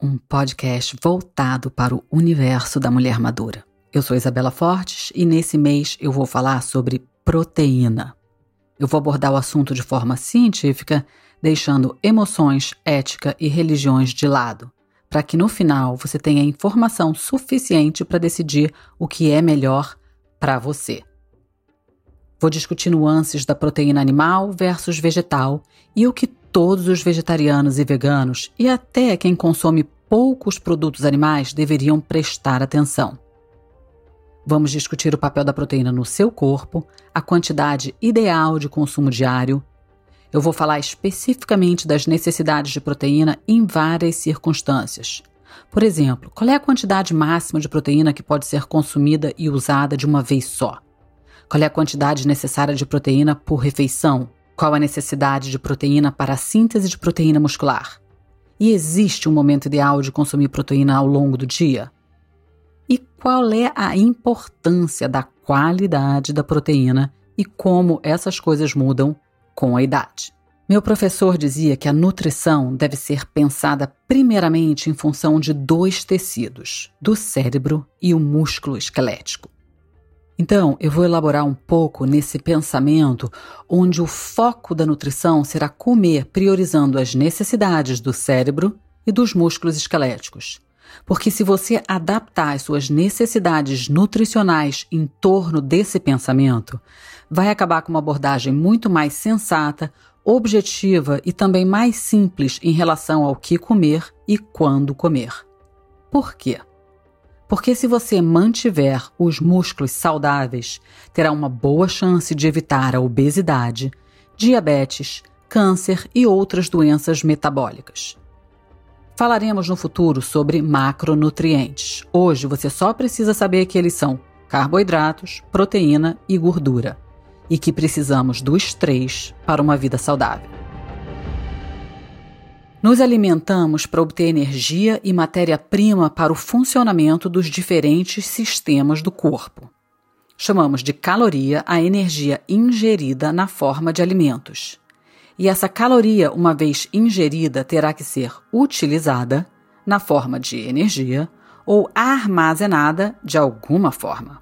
um podcast voltado para o universo da mulher madura. Eu sou Isabela Fortes e nesse mês eu vou falar sobre proteína. Eu vou abordar o assunto de forma científica, deixando emoções, ética e religiões de lado, para que no final você tenha informação suficiente para decidir o que é melhor para você. Vou discutir nuances da proteína animal versus vegetal e o que todos os vegetarianos e veganos, e até quem consome poucos produtos animais, deveriam prestar atenção. Vamos discutir o papel da proteína no seu corpo, a quantidade ideal de consumo diário. Eu vou falar especificamente das necessidades de proteína em várias circunstâncias. Por exemplo, qual é a quantidade máxima de proteína que pode ser consumida e usada de uma vez só? Qual é a quantidade necessária de proteína por refeição? Qual a necessidade de proteína para a síntese de proteína muscular? E existe um momento ideal de consumir proteína ao longo do dia? E qual é a importância da qualidade da proteína e como essas coisas mudam com a idade? Meu professor dizia que a nutrição deve ser pensada primeiramente em função de dois tecidos, do cérebro e o músculo esquelético. Então, eu vou elaborar um pouco nesse pensamento onde o foco da nutrição será comer priorizando as necessidades do cérebro e dos músculos esqueléticos. Porque se você adaptar as suas necessidades nutricionais em torno desse pensamento, vai acabar com uma abordagem muito mais sensata, objetiva e também mais simples em relação ao que comer e quando comer. Por quê? Porque se você mantiver os músculos saudáveis, terá uma boa chance de evitar a obesidade, diabetes, câncer e outras doenças metabólicas. Falaremos no futuro sobre macronutrientes. Hoje você só precisa saber que eles são carboidratos, proteína e gordura, e que precisamos dos três para uma vida saudável. Nos alimentamos para obter energia e matéria-prima para o funcionamento dos diferentes sistemas do corpo. Chamamos de caloria a energia ingerida na forma de alimentos. E essa caloria, uma vez ingerida, terá que ser utilizada na forma de energia ou armazenada de alguma forma.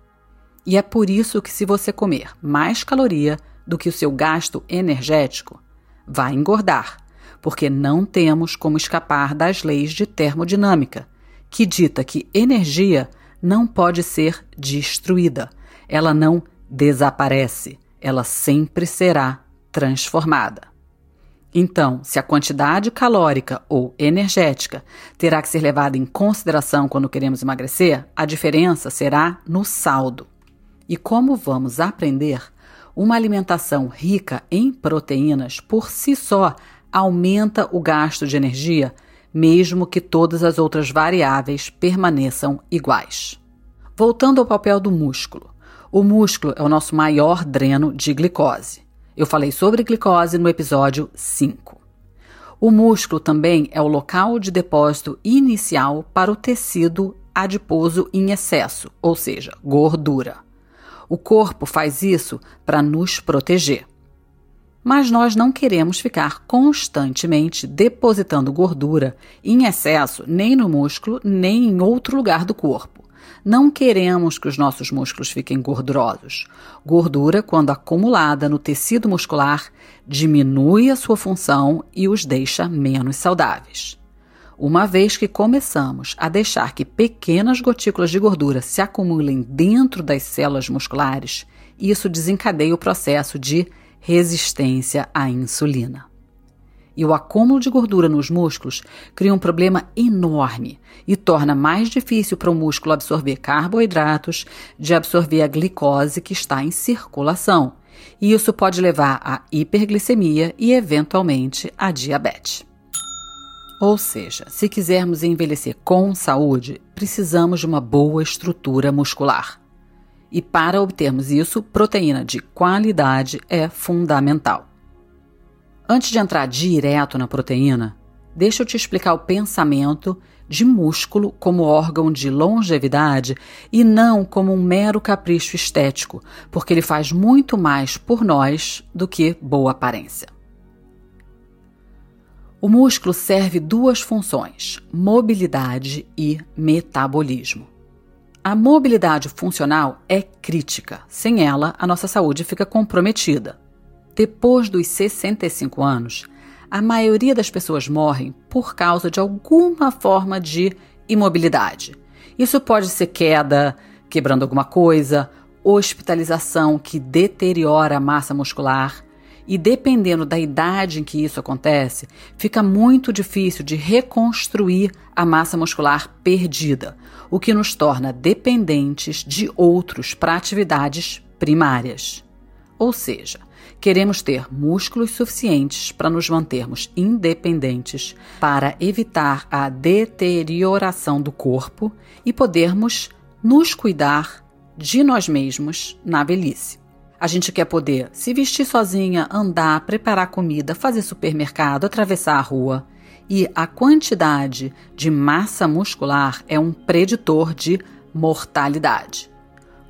E é por isso que, se você comer mais caloria do que o seu gasto energético, vai engordar porque não temos como escapar das leis de termodinâmica, que dita que energia não pode ser destruída, ela não desaparece, ela sempre será transformada. Então, se a quantidade calórica ou energética terá que ser levada em consideração quando queremos emagrecer, a diferença será no saldo. E como vamos aprender, uma alimentação rica em proteínas por si só aumenta o gasto de energia, mesmo que todas as outras variáveis permaneçam iguais. Voltando ao papel do músculo. O músculo é o nosso maior dreno de glicose. Eu falei sobre glicose no episódio 5. O músculo também é o local de depósito inicial para o tecido adiposo em excesso, ou seja, gordura. O corpo faz isso para nos proteger mas nós não queremos ficar constantemente depositando gordura em excesso nem no músculo nem em outro lugar do corpo. Não queremos que os nossos músculos fiquem gordurosos. Gordura, quando acumulada no tecido muscular, diminui a sua função e os deixa menos saudáveis. Uma vez que começamos a deixar que pequenas gotículas de gordura se acumulem dentro das células musculares, isso desencadeia o processo de resistência à insulina. E o acúmulo de gordura nos músculos cria um problema enorme e torna mais difícil para o músculo absorver carboidratos, de absorver a glicose que está em circulação. E isso pode levar à hiperglicemia e, eventualmente, à diabetes. Ou seja, se quisermos envelhecer com saúde, precisamos de uma boa estrutura muscular. E para obtermos isso, proteína de qualidade é fundamental. Antes de entrar direto na proteína, deixa eu te explicar o pensamento de músculo como órgão de longevidade e não como um mero capricho estético, porque ele faz muito mais por nós do que boa aparência. O músculo serve duas funções: mobilidade e metabolismo. A mobilidade funcional é crítica. Sem ela, a nossa saúde fica comprometida. Depois dos 65 anos, a maioria das pessoas morrem por causa de alguma forma de imobilidade. Isso pode ser queda, quebrando alguma coisa, hospitalização que deteriora a massa muscular, e dependendo da idade em que isso acontece, fica muito difícil de reconstruir a massa muscular perdida, o que nos torna dependentes de outros para atividades primárias. Ou seja, queremos ter músculos suficientes para nos mantermos independentes, para evitar a deterioração do corpo e podermos nos cuidar de nós mesmos na velhice. A gente quer poder se vestir sozinha, andar, preparar comida, fazer supermercado, atravessar a rua. E a quantidade de massa muscular é um preditor de mortalidade.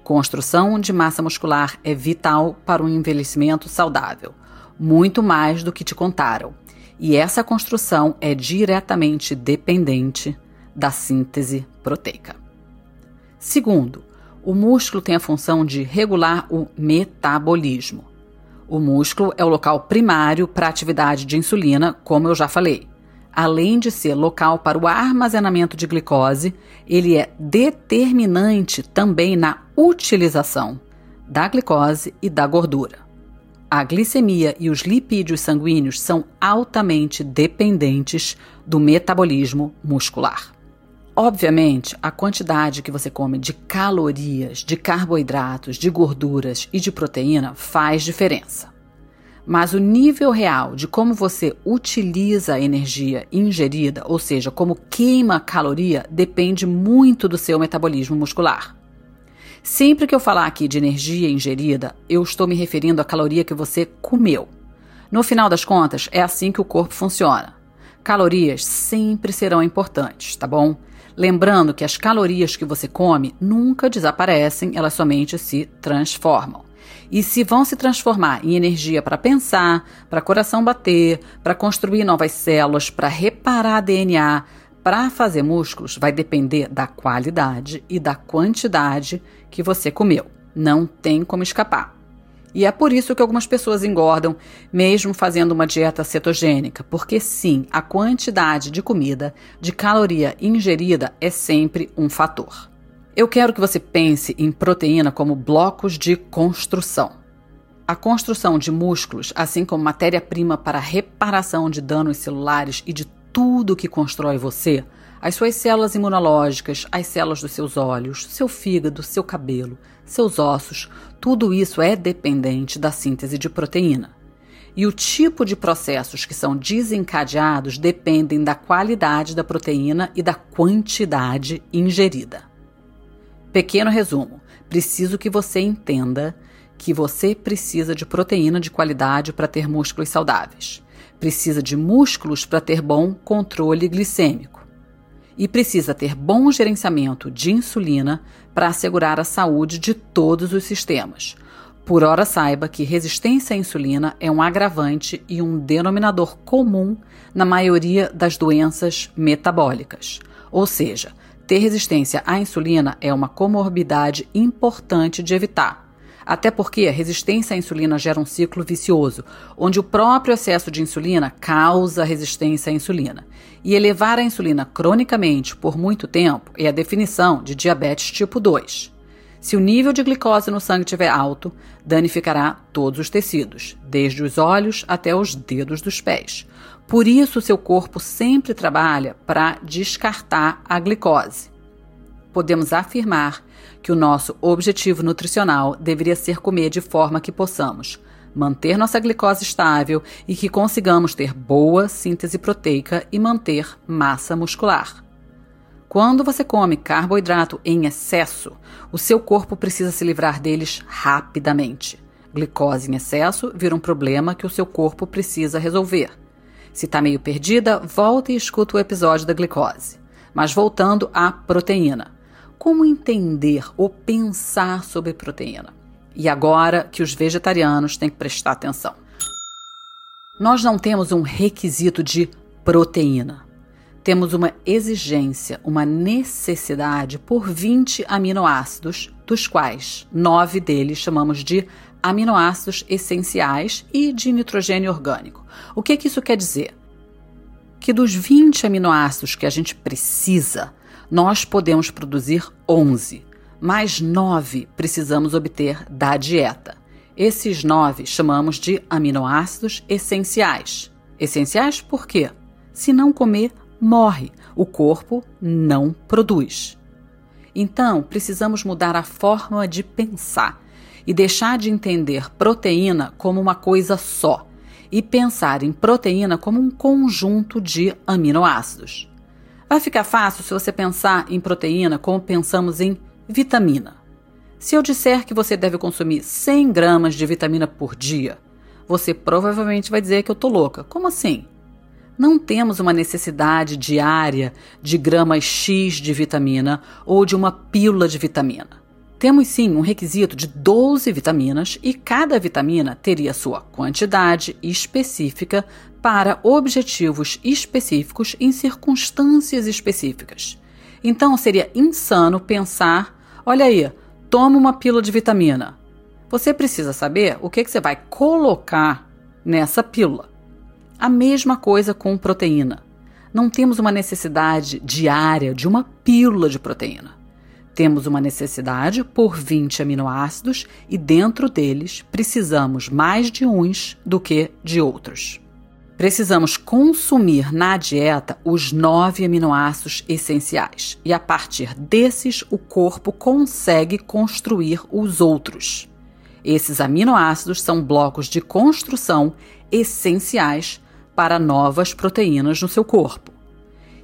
Construção de massa muscular é vital para um envelhecimento saudável, muito mais do que te contaram. E essa construção é diretamente dependente da síntese proteica. Segundo, o músculo tem a função de regular o metabolismo. O músculo é o local primário para a atividade de insulina, como eu já falei. Além de ser local para o armazenamento de glicose, ele é determinante também na utilização da glicose e da gordura. A glicemia e os lipídios sanguíneos são altamente dependentes do metabolismo muscular. Obviamente, a quantidade que você come de calorias, de carboidratos, de gorduras e de proteína faz diferença. Mas o nível real de como você utiliza a energia ingerida, ou seja, como queima caloria, depende muito do seu metabolismo muscular. Sempre que eu falar aqui de energia ingerida, eu estou me referindo à caloria que você comeu. No final das contas, é assim que o corpo funciona. Calorias sempre serão importantes, tá bom? Lembrando que as calorias que você come nunca desaparecem, elas somente se transformam. E se vão se transformar em energia para pensar, para coração bater, para construir novas células, para reparar DNA, para fazer músculos, vai depender da qualidade e da quantidade que você comeu. Não tem como escapar. E é por isso que algumas pessoas engordam, mesmo fazendo uma dieta cetogênica, porque sim, a quantidade de comida, de caloria ingerida é sempre um fator. Eu quero que você pense em proteína como blocos de construção. A construção de músculos, assim como matéria-prima para reparação de danos celulares e de tudo que constrói você, as suas células imunológicas, as células dos seus olhos, seu fígado, seu cabelo, seus ossos, tudo isso é dependente da síntese de proteína. E o tipo de processos que são desencadeados dependem da qualidade da proteína e da quantidade ingerida. Pequeno resumo: preciso que você entenda que você precisa de proteína de qualidade para ter músculos saudáveis. Precisa de músculos para ter bom controle glicêmico e precisa ter bom gerenciamento de insulina para assegurar a saúde de todos os sistemas. Por ora, saiba que resistência à insulina é um agravante e um denominador comum na maioria das doenças metabólicas. Ou seja, ter resistência à insulina é uma comorbidade importante de evitar até porque a resistência à insulina gera um ciclo vicioso, onde o próprio excesso de insulina causa resistência à insulina. E elevar a insulina cronicamente por muito tempo é a definição de diabetes tipo 2. Se o nível de glicose no sangue estiver alto, danificará todos os tecidos, desde os olhos até os dedos dos pés. Por isso, seu corpo sempre trabalha para descartar a glicose. Podemos afirmar que o nosso objetivo nutricional deveria ser comer de forma que possamos manter nossa glicose estável e que consigamos ter boa síntese proteica e manter massa muscular. Quando você come carboidrato em excesso, o seu corpo precisa se livrar deles rapidamente. Glicose em excesso vira um problema que o seu corpo precisa resolver. Se está meio perdida, volta e escuta o episódio da glicose. Mas voltando à proteína. Como entender ou pensar sobre proteína? E agora que os vegetarianos têm que prestar atenção. Nós não temos um requisito de proteína. Temos uma exigência, uma necessidade por 20 aminoácidos, dos quais nove deles chamamos de aminoácidos essenciais e de nitrogênio orgânico. O que, que isso quer dizer? Que dos 20 aminoácidos que a gente precisa, nós podemos produzir 11 mais nove precisamos obter da dieta. Esses nove chamamos de aminoácidos essenciais. Essenciais por quê? Se não comer, morre. O corpo não produz. Então, precisamos mudar a forma de pensar e deixar de entender proteína como uma coisa só e pensar em proteína como um conjunto de aminoácidos. Vai ficar fácil se você pensar em proteína como pensamos em Vitamina. Se eu disser que você deve consumir 100 gramas de vitamina por dia, você provavelmente vai dizer que eu tô louca. Como assim? Não temos uma necessidade diária de gramas X de vitamina ou de uma pílula de vitamina. Temos sim um requisito de 12 vitaminas e cada vitamina teria sua quantidade específica para objetivos específicos em circunstâncias específicas. Então seria insano pensar Olha aí, toma uma pílula de vitamina. Você precisa saber o que, que você vai colocar nessa pílula. A mesma coisa com proteína. Não temos uma necessidade diária de uma pílula de proteína. Temos uma necessidade por 20 aminoácidos e dentro deles precisamos mais de uns do que de outros. Precisamos consumir na dieta os nove aminoácidos essenciais e, a partir desses, o corpo consegue construir os outros. Esses aminoácidos são blocos de construção essenciais para novas proteínas no seu corpo.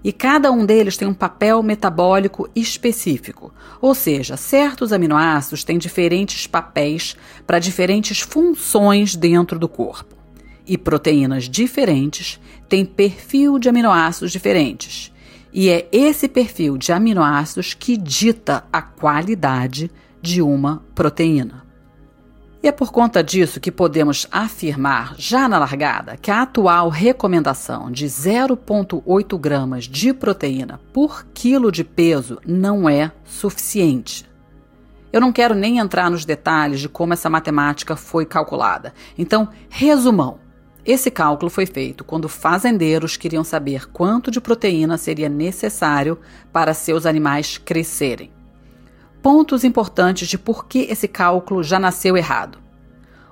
E cada um deles tem um papel metabólico específico, ou seja, certos aminoácidos têm diferentes papéis para diferentes funções dentro do corpo e proteínas diferentes têm perfil de aminoácidos diferentes. E é esse perfil de aminoácidos que dita a qualidade de uma proteína. E é por conta disso que podemos afirmar, já na largada, que a atual recomendação de 0,8 gramas de proteína por quilo de peso não é suficiente. Eu não quero nem entrar nos detalhes de como essa matemática foi calculada. Então, resumão: esse cálculo foi feito quando fazendeiros queriam saber quanto de proteína seria necessário para seus animais crescerem. Pontos importantes de por que esse cálculo já nasceu errado.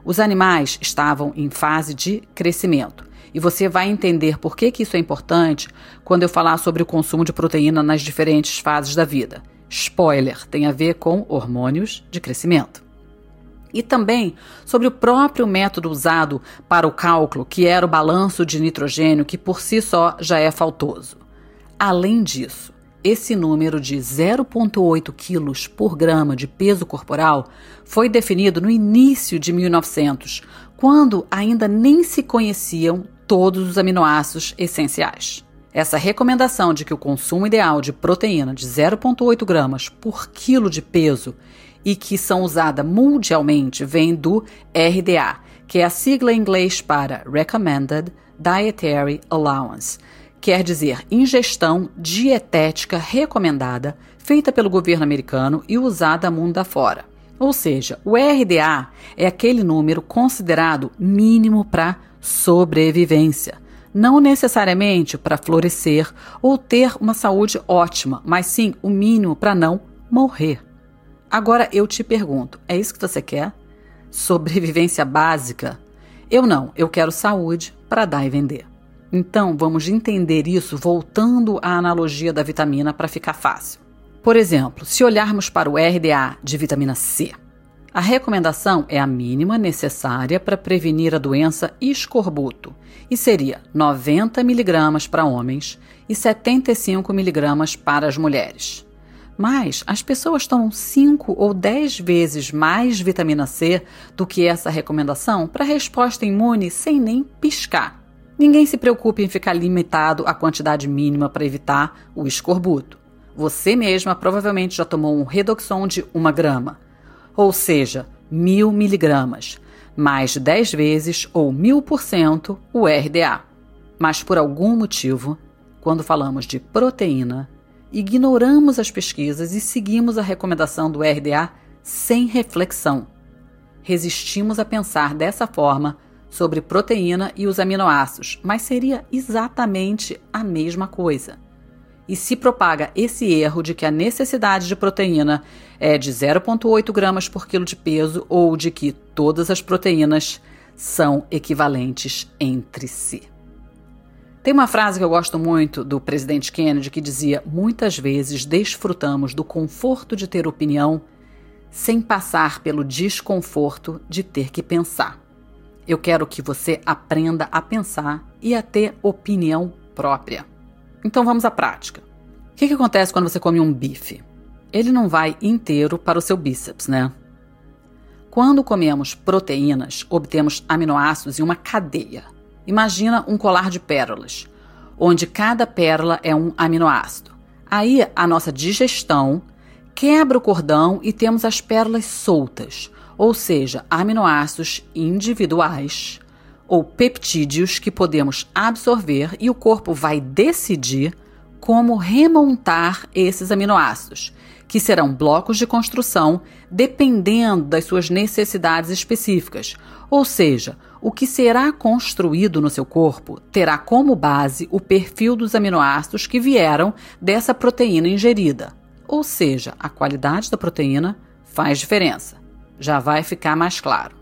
Os animais estavam em fase de crescimento. E você vai entender por que, que isso é importante quando eu falar sobre o consumo de proteína nas diferentes fases da vida. Spoiler, tem a ver com hormônios de crescimento e também sobre o próprio método usado para o cálculo, que era o balanço de nitrogênio, que por si só já é faltoso. Além disso, esse número de 0,8 quilos por grama de peso corporal foi definido no início de 1900, quando ainda nem se conheciam todos os aminoácidos essenciais. Essa recomendação de que o consumo ideal de proteína de 0,8 gramas por quilo de peso e que são usadas mundialmente vem do RDA, que é a sigla em inglês para Recommended Dietary Allowance, quer dizer ingestão dietética recomendada, feita pelo governo americano e usada mundo afora. Ou seja, o RDA é aquele número considerado mínimo para sobrevivência. Não necessariamente para florescer ou ter uma saúde ótima, mas sim o mínimo para não morrer. Agora eu te pergunto: é isso que você quer? Sobrevivência básica? Eu não, eu quero saúde para dar e vender. Então vamos entender isso voltando à analogia da vitamina para ficar fácil. Por exemplo, se olharmos para o RDA de vitamina C, A recomendação é a mínima necessária para prevenir a doença escorbuto e seria 90 miligramas para homens e 75 miligramas para as mulheres. Mas as pessoas tomam 5 ou 10 vezes mais vitamina C do que essa recomendação para resposta imune sem nem piscar. Ninguém se preocupe em ficar limitado à quantidade mínima para evitar o escorbuto. Você mesma provavelmente já tomou um Redoxon de 1 grama ou seja, mil miligramas, mais de 10 vezes ou mil por cento o RDA. Mas por algum motivo, quando falamos de proteína, ignoramos as pesquisas e seguimos a recomendação do RDA sem reflexão. Resistimos a pensar dessa forma sobre proteína e os aminoácidos, mas seria exatamente a mesma coisa e se propaga esse erro de que a necessidade de proteína é de 0,8 gramas por quilo de peso ou de que todas as proteínas são equivalentes entre si. Tem uma frase que eu gosto muito do presidente Kennedy que dizia: Muitas vezes desfrutamos do conforto de ter opinião sem passar pelo desconforto de ter que pensar. Eu quero que você aprenda a pensar e a ter opinião própria. Então vamos à prática. O que, que acontece quando você come um bife? Ele não vai inteiro para o seu bíceps, né? Quando comemos proteínas, obtemos aminoácidos em uma cadeia. Imagina um colar de pérolas, onde cada pérola é um aminoácido. Aí a nossa digestão quebra o cordão e temos as pérolas soltas, ou seja, aminoácidos individuais ou peptídeos que podemos absorver e o corpo vai decidir como remontar esses aminoácidos, que serão blocos de construção dependendo das suas necessidades específicas. Ou seja, o que será construído no seu corpo terá como base o perfil dos aminoácidos que vieram dessa proteína ingerida. Ou seja, a qualidade da proteína faz diferença. Já vai ficar mais claro.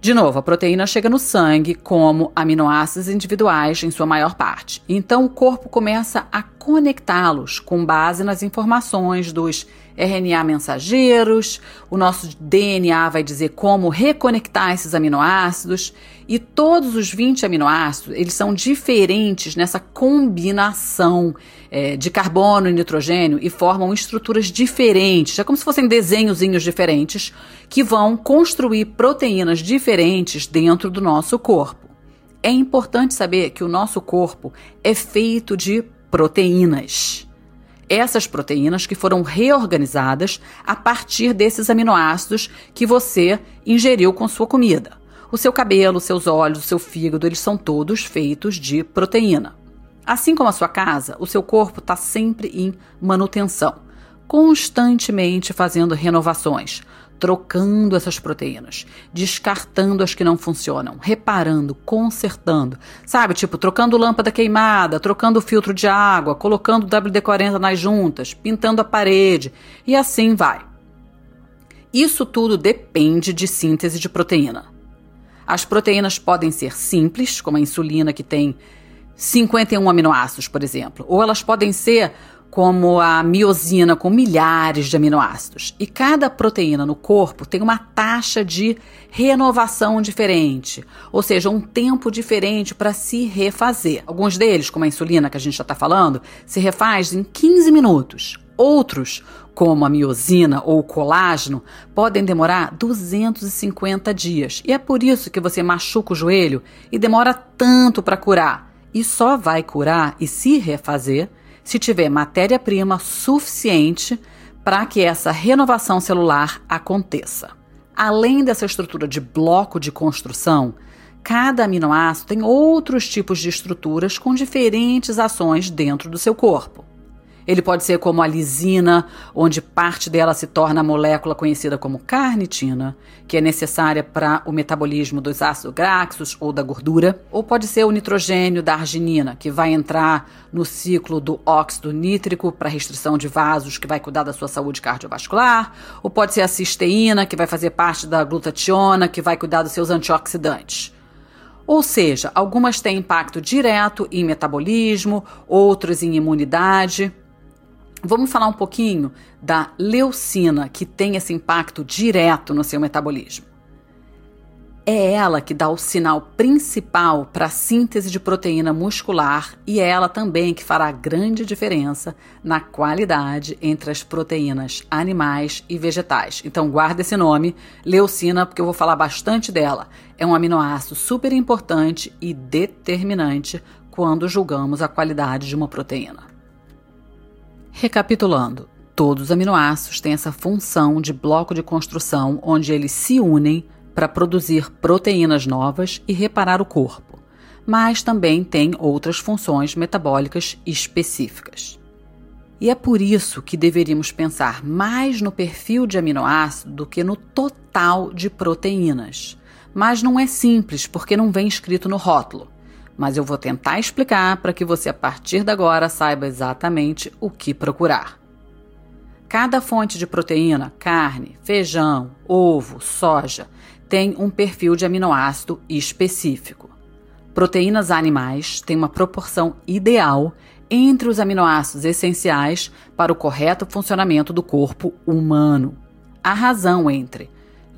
De novo, a proteína chega no sangue como aminoácidos individuais em sua maior parte. Então o corpo começa a conectá-los com base nas informações dos RNA mensageiros, o nosso DNA vai dizer como reconectar esses aminoácidos e todos os 20 aminoácidos, eles são diferentes nessa combinação é, de carbono e nitrogênio e formam estruturas diferentes, é como se fossem desenhozinhos diferentes que vão construir proteínas diferentes dentro do nosso corpo. É importante saber que o nosso corpo é feito de proteínas essas proteínas que foram reorganizadas a partir desses aminoácidos que você ingeriu com sua comida. O seu cabelo, seus olhos, o seu fígado, eles são todos feitos de proteína. Assim como a sua casa, o seu corpo está sempre em manutenção, constantemente fazendo renovações, trocando essas proteínas, descartando as que não funcionam, reparando, consertando, sabe? Tipo, trocando lâmpada queimada, trocando filtro de água, colocando WD-40 nas juntas, pintando a parede e assim vai. Isso tudo depende de síntese de proteína. As proteínas podem ser simples, como a insulina que tem 51 aminoácidos, por exemplo, ou elas podem ser como a miosina, com milhares de aminoácidos. E cada proteína no corpo tem uma taxa de renovação diferente, ou seja, um tempo diferente para se refazer. Alguns deles, como a insulina que a gente já está falando, se refaz em 15 minutos. Outros, como a miosina ou o colágeno, podem demorar 250 dias. E é por isso que você machuca o joelho e demora tanto para curar. E só vai curar e se refazer se tiver matéria-prima suficiente para que essa renovação celular aconteça. Além dessa estrutura de bloco de construção, cada aminoácido tem outros tipos de estruturas com diferentes ações dentro do seu corpo. Ele pode ser como a lisina, onde parte dela se torna a molécula conhecida como carnitina, que é necessária para o metabolismo dos ácidos graxos ou da gordura. Ou pode ser o nitrogênio da arginina, que vai entrar no ciclo do óxido nítrico para restrição de vasos, que vai cuidar da sua saúde cardiovascular. Ou pode ser a cisteína, que vai fazer parte da glutationa, que vai cuidar dos seus antioxidantes. Ou seja, algumas têm impacto direto em metabolismo, outras em imunidade. Vamos falar um pouquinho da leucina, que tem esse impacto direto no seu metabolismo. É ela que dá o sinal principal para a síntese de proteína muscular e é ela também que fará grande diferença na qualidade entre as proteínas animais e vegetais. Então guarda esse nome, leucina, porque eu vou falar bastante dela. É um aminoácido super importante e determinante quando julgamos a qualidade de uma proteína. Recapitulando, todos os aminoácidos têm essa função de bloco de construção onde eles se unem para produzir proteínas novas e reparar o corpo, mas também tem outras funções metabólicas específicas. E é por isso que deveríamos pensar mais no perfil de aminoácido do que no total de proteínas. Mas não é simples porque não vem escrito no rótulo. Mas eu vou tentar explicar para que você, a partir de agora, saiba exatamente o que procurar. Cada fonte de proteína, carne, feijão, ovo, soja, tem um perfil de aminoácido específico. Proteínas animais têm uma proporção ideal entre os aminoácidos essenciais para o correto funcionamento do corpo humano. A razão entre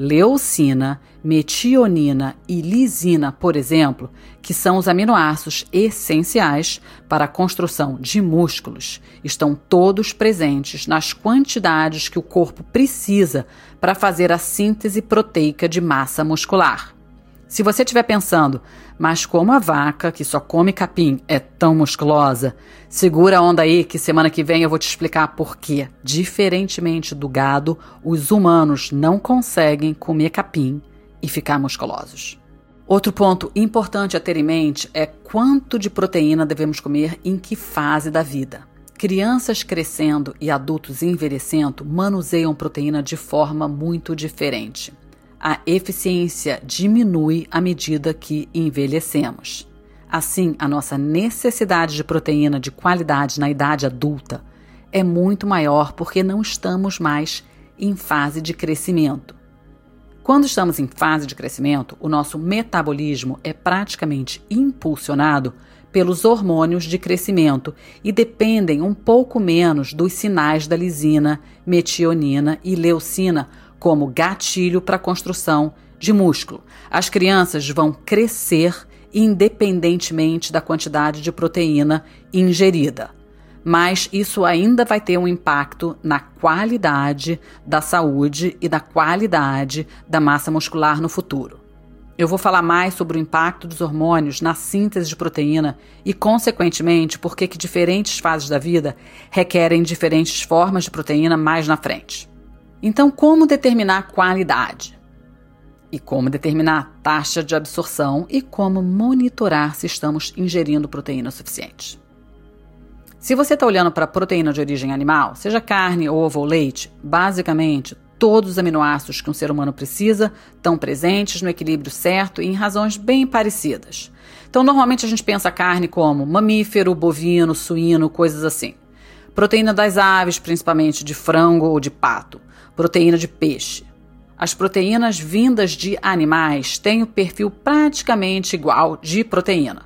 leucina, metionina e lisina, por exemplo, que são os aminoácidos essenciais para a construção de músculos, estão todos presentes nas quantidades que o corpo precisa para fazer a síntese proteica de massa muscular. Se você estiver pensando, mas como a vaca, que só come capim, é tão musculosa, segura a onda aí que semana que vem eu vou te explicar por quê. Diferentemente do gado, os humanos não conseguem comer capim e ficar musculosos. Outro ponto importante a ter em mente é quanto de proteína devemos comer em que fase da vida. Crianças crescendo e adultos envelhecendo manuseiam proteína de forma muito diferente a eficiência diminui à medida que envelhecemos. Assim, a nossa necessidade de proteína de qualidade na idade adulta é muito maior porque não estamos mais em fase de crescimento. Quando estamos em fase de crescimento, o nosso metabolismo é praticamente impulsionado pelos hormônios de crescimento e dependem um pouco menos dos sinais da lisina, metionina e leucina como gatilho para a construção de músculo. As crianças vão crescer independentemente da quantidade de proteína ingerida. Mas isso ainda vai ter um impacto na qualidade da saúde e da qualidade da massa muscular no futuro. Eu vou falar mais sobre o impacto dos hormônios na síntese de proteína e, consequentemente, por que diferentes fases da vida requerem diferentes formas de proteína mais na frente. Então, como determinar a qualidade? E como determinar a taxa de absorção e como monitorar se estamos ingerindo proteína suficiente? Se você está olhando para proteína de origem animal, seja carne, ovo ou leite, basicamente todos os aminoácidos que um ser humano precisa estão presentes no equilíbrio certo e em razões bem parecidas. Então, normalmente a gente pensa a carne como mamífero, bovino, suíno, coisas assim. Proteína das aves, principalmente de frango ou de pato proteína de peixe. As proteínas vindas de animais têm o perfil praticamente igual de proteína.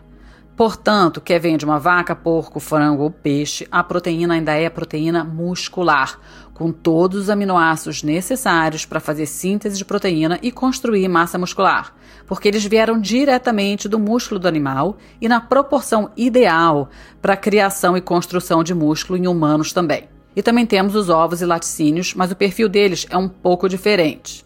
Portanto, quer vem de uma vaca, porco, frango ou peixe, a proteína ainda é proteína muscular, com todos os aminoácidos necessários para fazer síntese de proteína e construir massa muscular, porque eles vieram diretamente do músculo do animal e na proporção ideal para a criação e construção de músculo em humanos também. E também temos os ovos e laticínios, mas o perfil deles é um pouco diferente.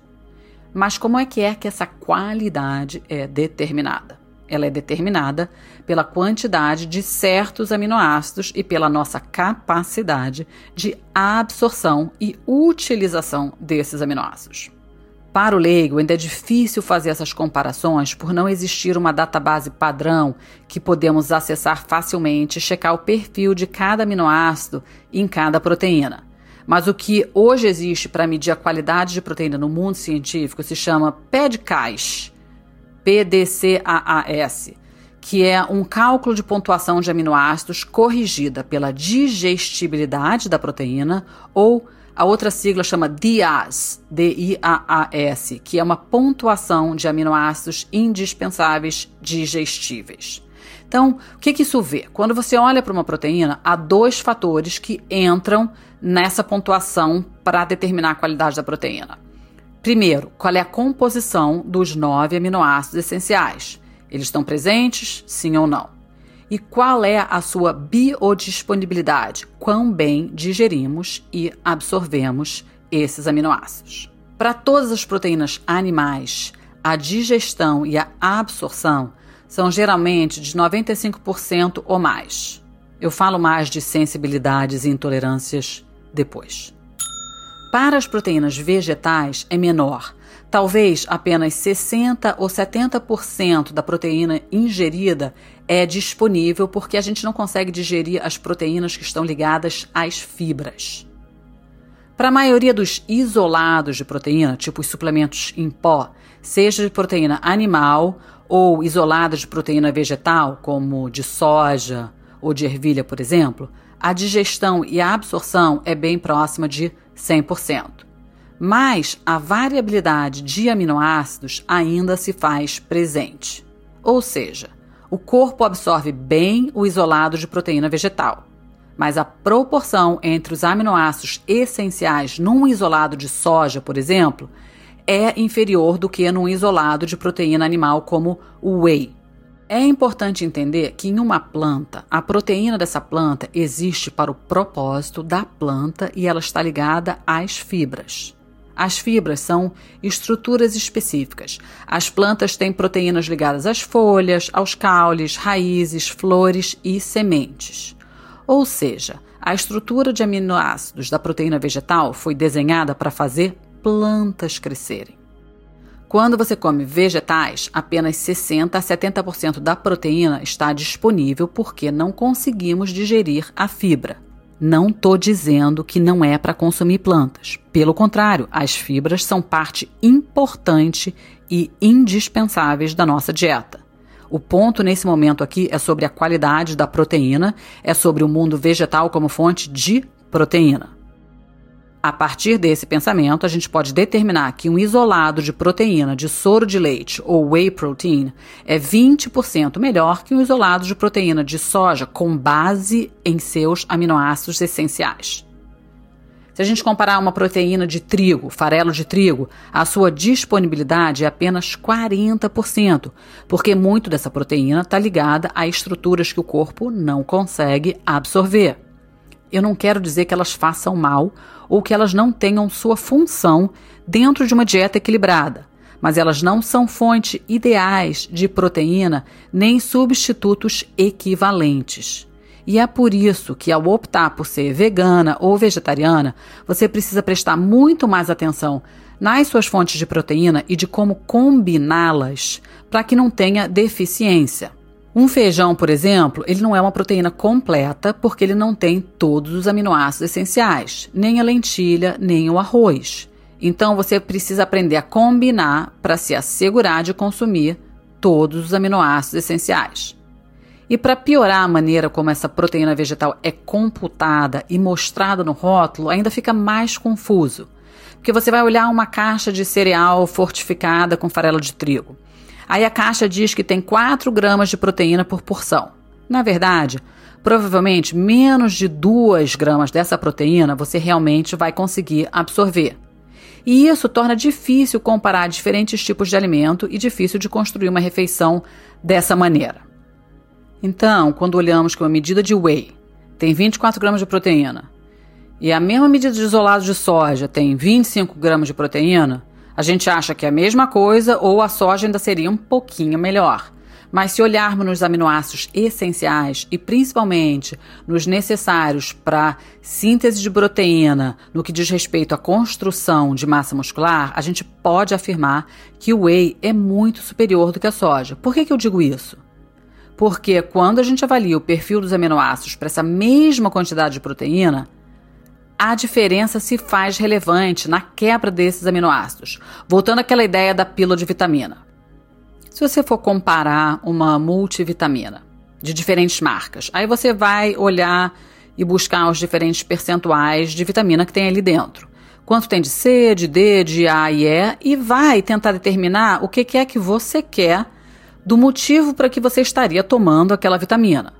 Mas como é que é que essa qualidade é determinada? Ela é determinada pela quantidade de certos aminoácidos e pela nossa capacidade de absorção e utilização desses aminoácidos. Para o leigo, ainda é difícil fazer essas comparações por não existir uma database padrão que podemos acessar facilmente e checar o perfil de cada aminoácido em cada proteína. Mas o que hoje existe para medir a qualidade de proteína no mundo científico se chama PDCAAS, PDCAAS, que é um cálculo de pontuação de aminoácidos corrigida pela digestibilidade da proteína ou a outra sigla chama DIAS, D-I-A-A-S, que é uma pontuação de aminoácidos indispensáveis digestíveis. Então, o que, que isso vê? Quando você olha para uma proteína, há dois fatores que entram nessa pontuação para determinar a qualidade da proteína. Primeiro, qual é a composição dos nove aminoácidos essenciais? Eles estão presentes, sim ou não? E qual é a sua biodisponibilidade? Quão bem digerimos e absorvemos esses aminoácidos? Para todas as proteínas animais, a digestão e a absorção são geralmente de 95% ou mais. Eu falo mais de sensibilidades e intolerâncias depois. Para as proteínas vegetais é menor. Talvez apenas 60 ou 70% da proteína ingerida é disponível porque a gente não consegue digerir as proteínas que estão ligadas às fibras. Para a maioria dos isolados de proteína, tipo os suplementos em pó, seja de proteína animal ou isolados de proteína vegetal, como de soja ou de ervilha, por exemplo, a digestão e a absorção é bem próxima de 100%. Mas a variabilidade de aminoácidos ainda se faz presente. Ou seja, o corpo absorve bem o isolado de proteína vegetal, mas a proporção entre os aminoácidos essenciais num isolado de soja, por exemplo, é inferior do que num isolado de proteína animal como o whey. É importante entender que em uma planta, a proteína dessa planta existe para o propósito da planta e ela está ligada às fibras. As fibras são estruturas específicas. As plantas têm proteínas ligadas às folhas, aos caules, raízes, flores e sementes. Ou seja, a estrutura de aminoácidos da proteína vegetal foi desenhada para fazer plantas crescerem. Quando você come vegetais, apenas 60 a 70% da proteína está disponível porque não conseguimos digerir a fibra. Não estou dizendo que não é para consumir plantas. Pelo contrário, as fibras são parte importante e indispensáveis da nossa dieta. O ponto nesse momento aqui é sobre a qualidade da proteína, é sobre o mundo vegetal como fonte de proteína. A partir desse pensamento, a gente pode determinar que um isolado de proteína de soro de leite ou whey protein é 20% melhor que um isolado de proteína de soja com base em seus aminoácidos essenciais. Se a gente comparar uma proteína de trigo, farelo de trigo, a sua disponibilidade é apenas 40%, porque muito dessa proteína está ligada a estruturas que o corpo não consegue absorver. Eu não quero dizer que elas façam mal ou que elas não tenham sua função dentro de uma dieta equilibrada, mas elas não são fonte ideais de proteína nem substitutos equivalentes. E é por isso que, ao optar por ser vegana ou vegetariana, você precisa prestar muito mais atenção nas suas fontes de proteína e de como combiná-las para que não tenha deficiência. Um feijão, por exemplo, ele não é uma proteína completa porque ele não tem todos os aminoácidos essenciais, nem a lentilha, nem o arroz. Então você precisa aprender a combinar para se assegurar de consumir todos os aminoácidos essenciais. E para piorar a maneira como essa proteína vegetal é computada e mostrada no rótulo, ainda fica mais confuso. Porque você vai olhar uma caixa de cereal fortificada com farelo de trigo. Aí a caixa diz que tem 4 gramas de proteína por porção. Na verdade, provavelmente menos de 2 gramas dessa proteína você realmente vai conseguir absorver. E isso torna difícil comparar diferentes tipos de alimento e difícil de construir uma refeição dessa maneira. Então, quando olhamos que uma medida de whey tem 24 gramas de proteína e a mesma medida de isolado de soja tem 25 gramas de proteína, a gente acha que é a mesma coisa ou a soja ainda seria um pouquinho melhor. Mas se olharmos nos aminoácidos essenciais e principalmente nos necessários para síntese de proteína, no que diz respeito à construção de massa muscular, a gente pode afirmar que o whey é muito superior do que a soja. Por que, que eu digo isso? Porque quando a gente avalia o perfil dos aminoácidos para essa mesma quantidade de proteína, a diferença se faz relevante na quebra desses aminoácidos. Voltando àquela ideia da pílula de vitamina. Se você for comparar uma multivitamina de diferentes marcas, aí você vai olhar e buscar os diferentes percentuais de vitamina que tem ali dentro. Quanto tem de C, de D, de A e E, e vai tentar determinar o que é que você quer do motivo para que você estaria tomando aquela vitamina.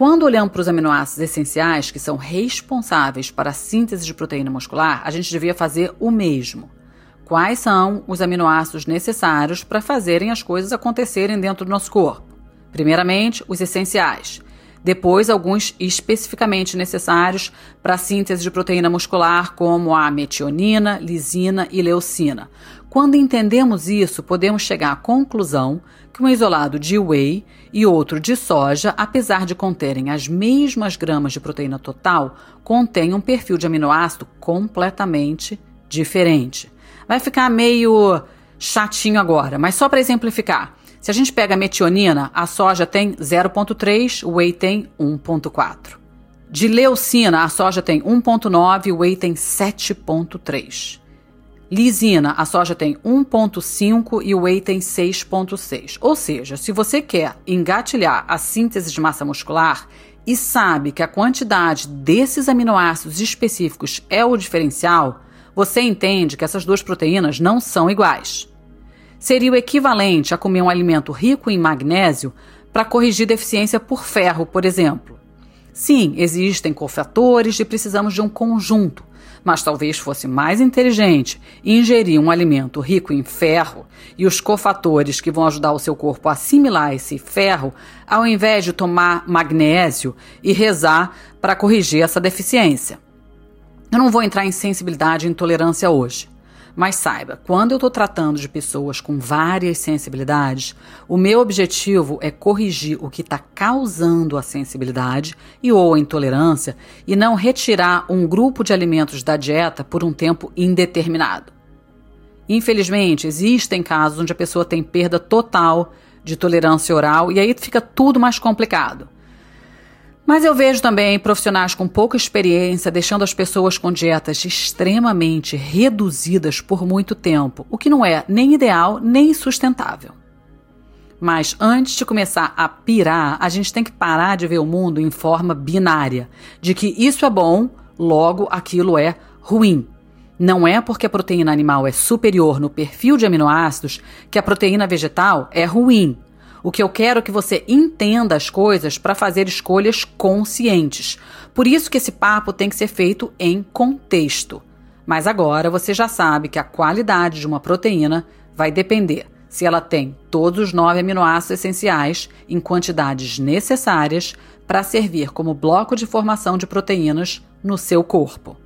Quando olhamos para os aminoácidos essenciais, que são responsáveis para a síntese de proteína muscular, a gente devia fazer o mesmo. Quais são os aminoácidos necessários para fazerem as coisas acontecerem dentro do nosso corpo? Primeiramente, os essenciais. Depois, alguns especificamente necessários para a síntese de proteína muscular, como a metionina, lisina e leucina. Quando entendemos isso, podemos chegar à conclusão que um isolado de whey e outro de soja, apesar de conterem as mesmas gramas de proteína total, contém um perfil de aminoácido completamente diferente. Vai ficar meio chatinho agora, mas só para exemplificar. Se a gente pega a metionina, a soja tem 0,3, o whey tem 1,4. De leucina, a soja tem 1,9, o whey tem 7,3. Lisina, a soja tem 1,5 e o whey tem 6,6. Ou seja, se você quer engatilhar a síntese de massa muscular e sabe que a quantidade desses aminoácidos específicos é o diferencial, você entende que essas duas proteínas não são iguais. Seria o equivalente a comer um alimento rico em magnésio para corrigir deficiência por ferro, por exemplo. Sim, existem cofatores e precisamos de um conjunto, mas talvez fosse mais inteligente ingerir um alimento rico em ferro e os cofatores que vão ajudar o seu corpo a assimilar esse ferro, ao invés de tomar magnésio e rezar para corrigir essa deficiência. Eu não vou entrar em sensibilidade e intolerância hoje. Mas saiba, quando eu estou tratando de pessoas com várias sensibilidades, o meu objetivo é corrigir o que está causando a sensibilidade e ou a intolerância e não retirar um grupo de alimentos da dieta por um tempo indeterminado. Infelizmente, existem casos onde a pessoa tem perda total de tolerância oral e aí fica tudo mais complicado. Mas eu vejo também profissionais com pouca experiência deixando as pessoas com dietas extremamente reduzidas por muito tempo, o que não é nem ideal nem sustentável. Mas antes de começar a pirar, a gente tem que parar de ver o mundo em forma binária, de que isso é bom, logo aquilo é ruim. Não é porque a proteína animal é superior no perfil de aminoácidos que a proteína vegetal é ruim. O que eu quero é que você entenda as coisas para fazer escolhas conscientes. Por isso que esse papo tem que ser feito em contexto. Mas agora você já sabe que a qualidade de uma proteína vai depender se ela tem todos os nove aminoácidos essenciais em quantidades necessárias para servir como bloco de formação de proteínas no seu corpo.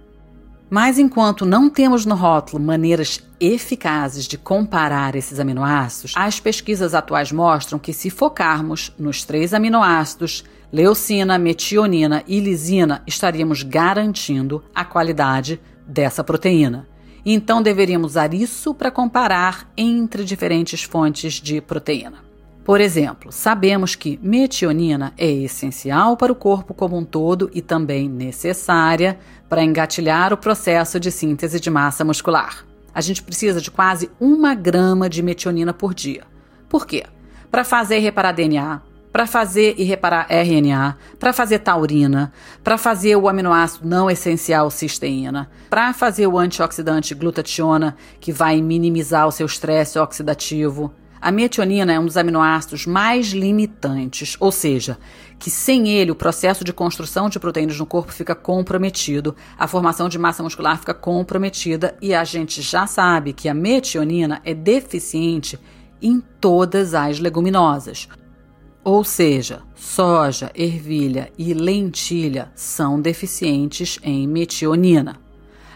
Mas enquanto não temos no rótulo maneiras eficazes de comparar esses aminoácidos, as pesquisas atuais mostram que se focarmos nos três aminoácidos, leucina, metionina e lisina, estaríamos garantindo a qualidade dessa proteína. Então deveríamos usar isso para comparar entre diferentes fontes de proteína. Por exemplo, sabemos que metionina é essencial para o corpo como um todo e também necessária para engatilhar o processo de síntese de massa muscular. A gente precisa de quase uma grama de metionina por dia. Por quê? Para fazer e reparar DNA, para fazer e reparar RNA, para fazer taurina, para fazer o aminoácido não essencial cisteína, para fazer o antioxidante glutationa, que vai minimizar o seu estresse oxidativo, a metionina é um dos aminoácidos mais limitantes, ou seja, que sem ele o processo de construção de proteínas no corpo fica comprometido, a formação de massa muscular fica comprometida e a gente já sabe que a metionina é deficiente em todas as leguminosas. Ou seja, soja, ervilha e lentilha são deficientes em metionina.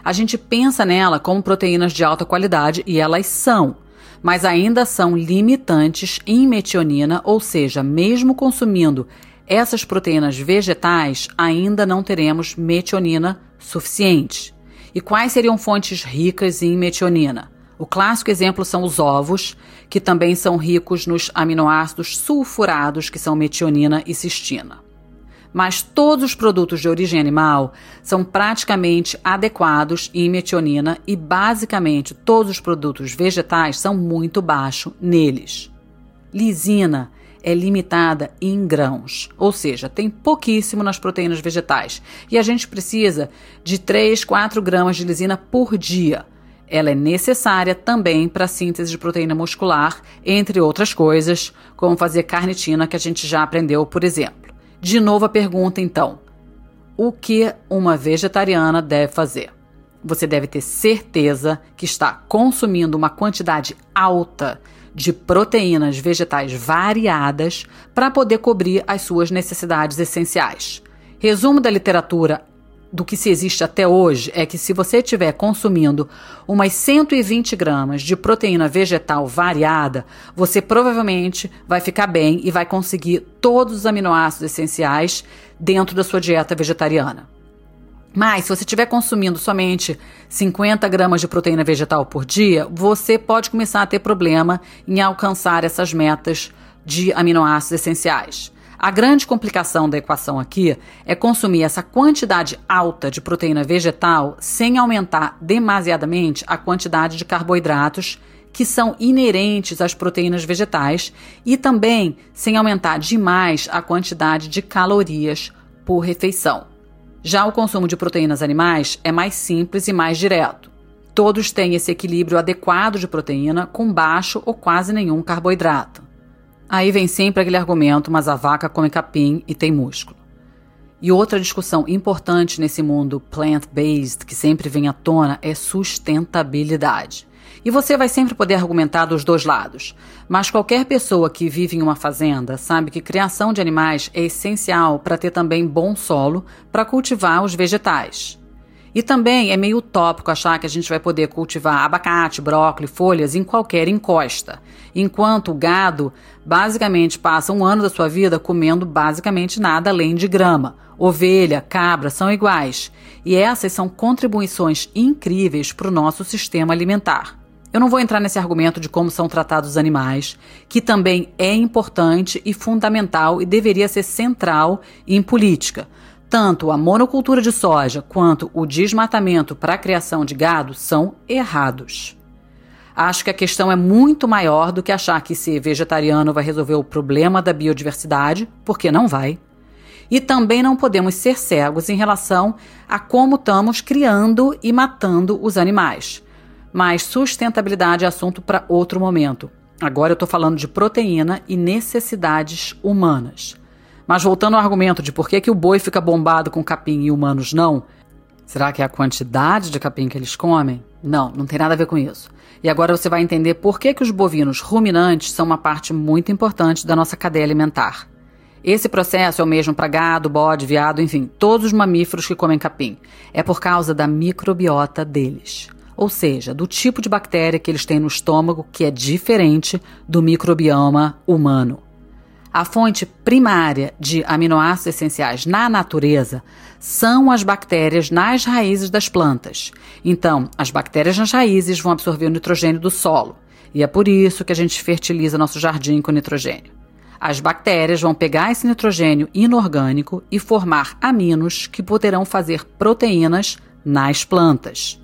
A gente pensa nela como proteínas de alta qualidade e elas são mas ainda são limitantes em metionina, ou seja, mesmo consumindo essas proteínas vegetais, ainda não teremos metionina suficiente. E quais seriam fontes ricas em metionina? O clássico exemplo são os ovos, que também são ricos nos aminoácidos sulfurados, que são metionina e cistina mas todos os produtos de origem animal são praticamente adequados em metionina e basicamente todos os produtos vegetais são muito baixos neles. Lisina é limitada em grãos, ou seja, tem pouquíssimo nas proteínas vegetais e a gente precisa de 3, 4 gramas de lisina por dia. ela é necessária também para a síntese de proteína muscular, entre outras coisas, como fazer carnitina, que a gente já aprendeu, por exemplo. De novo a pergunta, então: o que uma vegetariana deve fazer? Você deve ter certeza que está consumindo uma quantidade alta de proteínas vegetais variadas para poder cobrir as suas necessidades essenciais. Resumo da literatura do que se existe até hoje é que se você estiver consumindo umas 120 gramas de proteína vegetal variada, você provavelmente vai ficar bem e vai conseguir todos os aminoácidos essenciais dentro da sua dieta vegetariana. Mas, se você estiver consumindo somente 50 gramas de proteína vegetal por dia, você pode começar a ter problema em alcançar essas metas de aminoácidos essenciais. A grande complicação da equação aqui é consumir essa quantidade alta de proteína vegetal sem aumentar demasiadamente a quantidade de carboidratos que são inerentes às proteínas vegetais e também sem aumentar demais a quantidade de calorias por refeição. Já o consumo de proteínas animais é mais simples e mais direto. Todos têm esse equilíbrio adequado de proteína com baixo ou quase nenhum carboidrato. Aí vem sempre aquele argumento, mas a vaca come capim e tem músculo. E outra discussão importante nesse mundo plant-based que sempre vem à tona é sustentabilidade. E você vai sempre poder argumentar dos dois lados. Mas qualquer pessoa que vive em uma fazenda sabe que criação de animais é essencial para ter também bom solo para cultivar os vegetais. E também é meio utópico achar que a gente vai poder cultivar abacate, brócolis, folhas em qualquer encosta, enquanto o gado basicamente passa um ano da sua vida comendo basicamente nada além de grama. Ovelha, cabra são iguais, e essas são contribuições incríveis para o nosso sistema alimentar. Eu não vou entrar nesse argumento de como são tratados os animais, que também é importante e fundamental e deveria ser central em política. Tanto a monocultura de soja quanto o desmatamento para a criação de gado são errados. Acho que a questão é muito maior do que achar que ser vegetariano vai resolver o problema da biodiversidade, porque não vai. E também não podemos ser cegos em relação a como estamos criando e matando os animais. Mas sustentabilidade é assunto para outro momento. Agora eu estou falando de proteína e necessidades humanas. Mas voltando ao argumento de por que, que o boi fica bombado com capim e humanos não, será que é a quantidade de capim que eles comem? Não, não tem nada a ver com isso. E agora você vai entender por que, que os bovinos ruminantes são uma parte muito importante da nossa cadeia alimentar. Esse processo é o mesmo para gado, bode, veado, enfim, todos os mamíferos que comem capim. É por causa da microbiota deles. Ou seja, do tipo de bactéria que eles têm no estômago que é diferente do microbioma humano. A fonte primária de aminoácidos essenciais na natureza são as bactérias nas raízes das plantas. Então, as bactérias nas raízes vão absorver o nitrogênio do solo, e é por isso que a gente fertiliza nosso jardim com nitrogênio. As bactérias vão pegar esse nitrogênio inorgânico e formar aminos que poderão fazer proteínas nas plantas.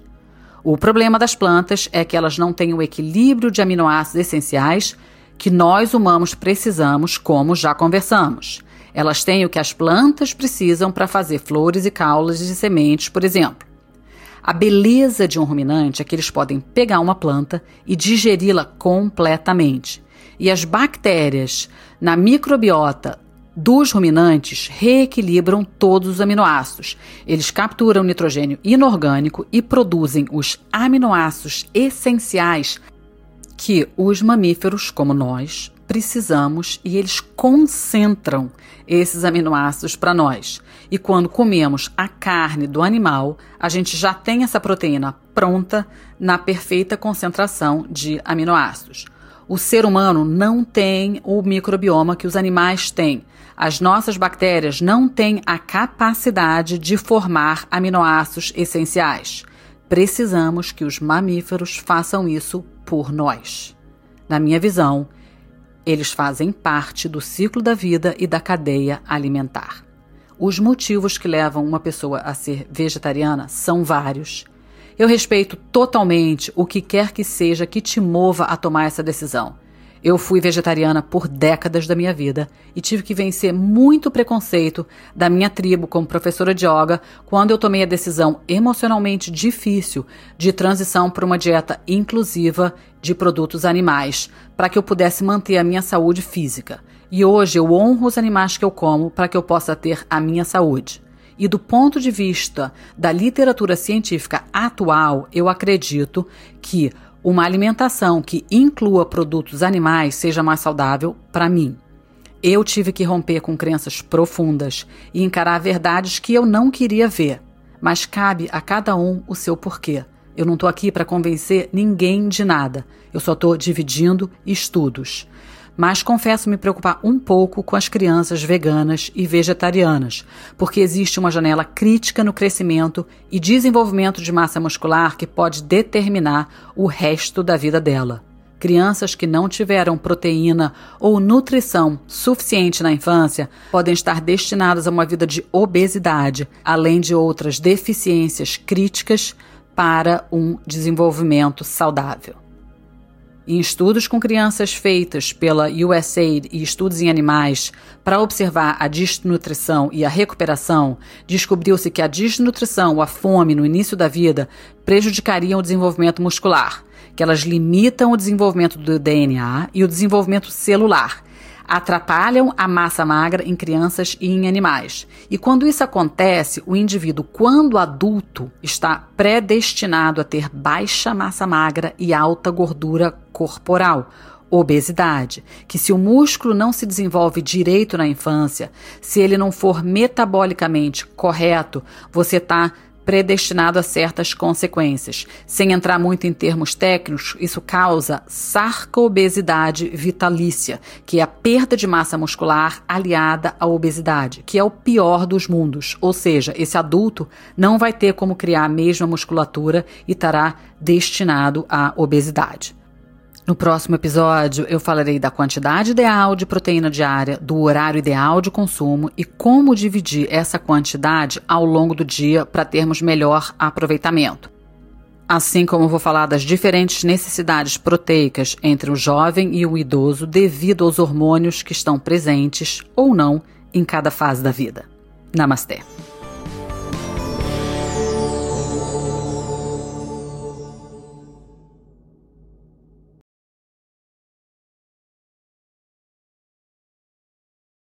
O problema das plantas é que elas não têm o equilíbrio de aminoácidos essenciais que nós humanos precisamos, como já conversamos. Elas têm o que as plantas precisam para fazer flores e caules de sementes, por exemplo. A beleza de um ruminante é que eles podem pegar uma planta e digeri-la completamente. E as bactérias na microbiota dos ruminantes reequilibram todos os aminoácidos. Eles capturam nitrogênio inorgânico e produzem os aminoácidos essenciais que os mamíferos, como nós, precisamos e eles concentram esses aminoácidos para nós. E quando comemos a carne do animal, a gente já tem essa proteína pronta na perfeita concentração de aminoácidos. O ser humano não tem o microbioma que os animais têm. As nossas bactérias não têm a capacidade de formar aminoácidos essenciais. Precisamos que os mamíferos façam isso por nós. Na minha visão, eles fazem parte do ciclo da vida e da cadeia alimentar. Os motivos que levam uma pessoa a ser vegetariana são vários. Eu respeito totalmente o que quer que seja que te mova a tomar essa decisão. Eu fui vegetariana por décadas da minha vida e tive que vencer muito preconceito da minha tribo como professora de yoga quando eu tomei a decisão emocionalmente difícil de transição para uma dieta inclusiva de produtos animais, para que eu pudesse manter a minha saúde física. E hoje eu honro os animais que eu como para que eu possa ter a minha saúde. E do ponto de vista da literatura científica atual, eu acredito que uma alimentação que inclua produtos animais seja mais saudável para mim. Eu tive que romper com crenças profundas e encarar verdades que eu não queria ver, mas cabe a cada um o seu porquê. Eu não estou aqui para convencer ninguém de nada, eu só estou dividindo estudos mas confesso me preocupar um pouco com as crianças veganas e vegetarianas, porque existe uma janela crítica no crescimento e desenvolvimento de massa muscular que pode determinar o resto da vida dela. Crianças que não tiveram proteína ou nutrição suficiente na infância podem estar destinadas a uma vida de obesidade, além de outras deficiências críticas para um desenvolvimento saudável. Em estudos com crianças feitas pela USAID e estudos em animais para observar a desnutrição e a recuperação, descobriu-se que a desnutrição ou a fome no início da vida prejudicariam o desenvolvimento muscular, que elas limitam o desenvolvimento do DNA e o desenvolvimento celular atrapalham a massa magra em crianças e em animais. E quando isso acontece, o indivíduo, quando adulto, está predestinado a ter baixa massa magra e alta gordura corporal obesidade, que se o músculo não se desenvolve direito na infância, se ele não for metabolicamente correto, você está predestinado a certas consequências. Sem entrar muito em termos técnicos, isso causa sarcobesidade vitalícia, que é a perda de massa muscular aliada à obesidade, que é o pior dos mundos. Ou seja, esse adulto não vai ter como criar a mesma musculatura e estará destinado à obesidade. No próximo episódio, eu falarei da quantidade ideal de proteína diária, do horário ideal de consumo e como dividir essa quantidade ao longo do dia para termos melhor aproveitamento. Assim como vou falar das diferentes necessidades proteicas entre o jovem e o idoso devido aos hormônios que estão presentes ou não em cada fase da vida. Namastê!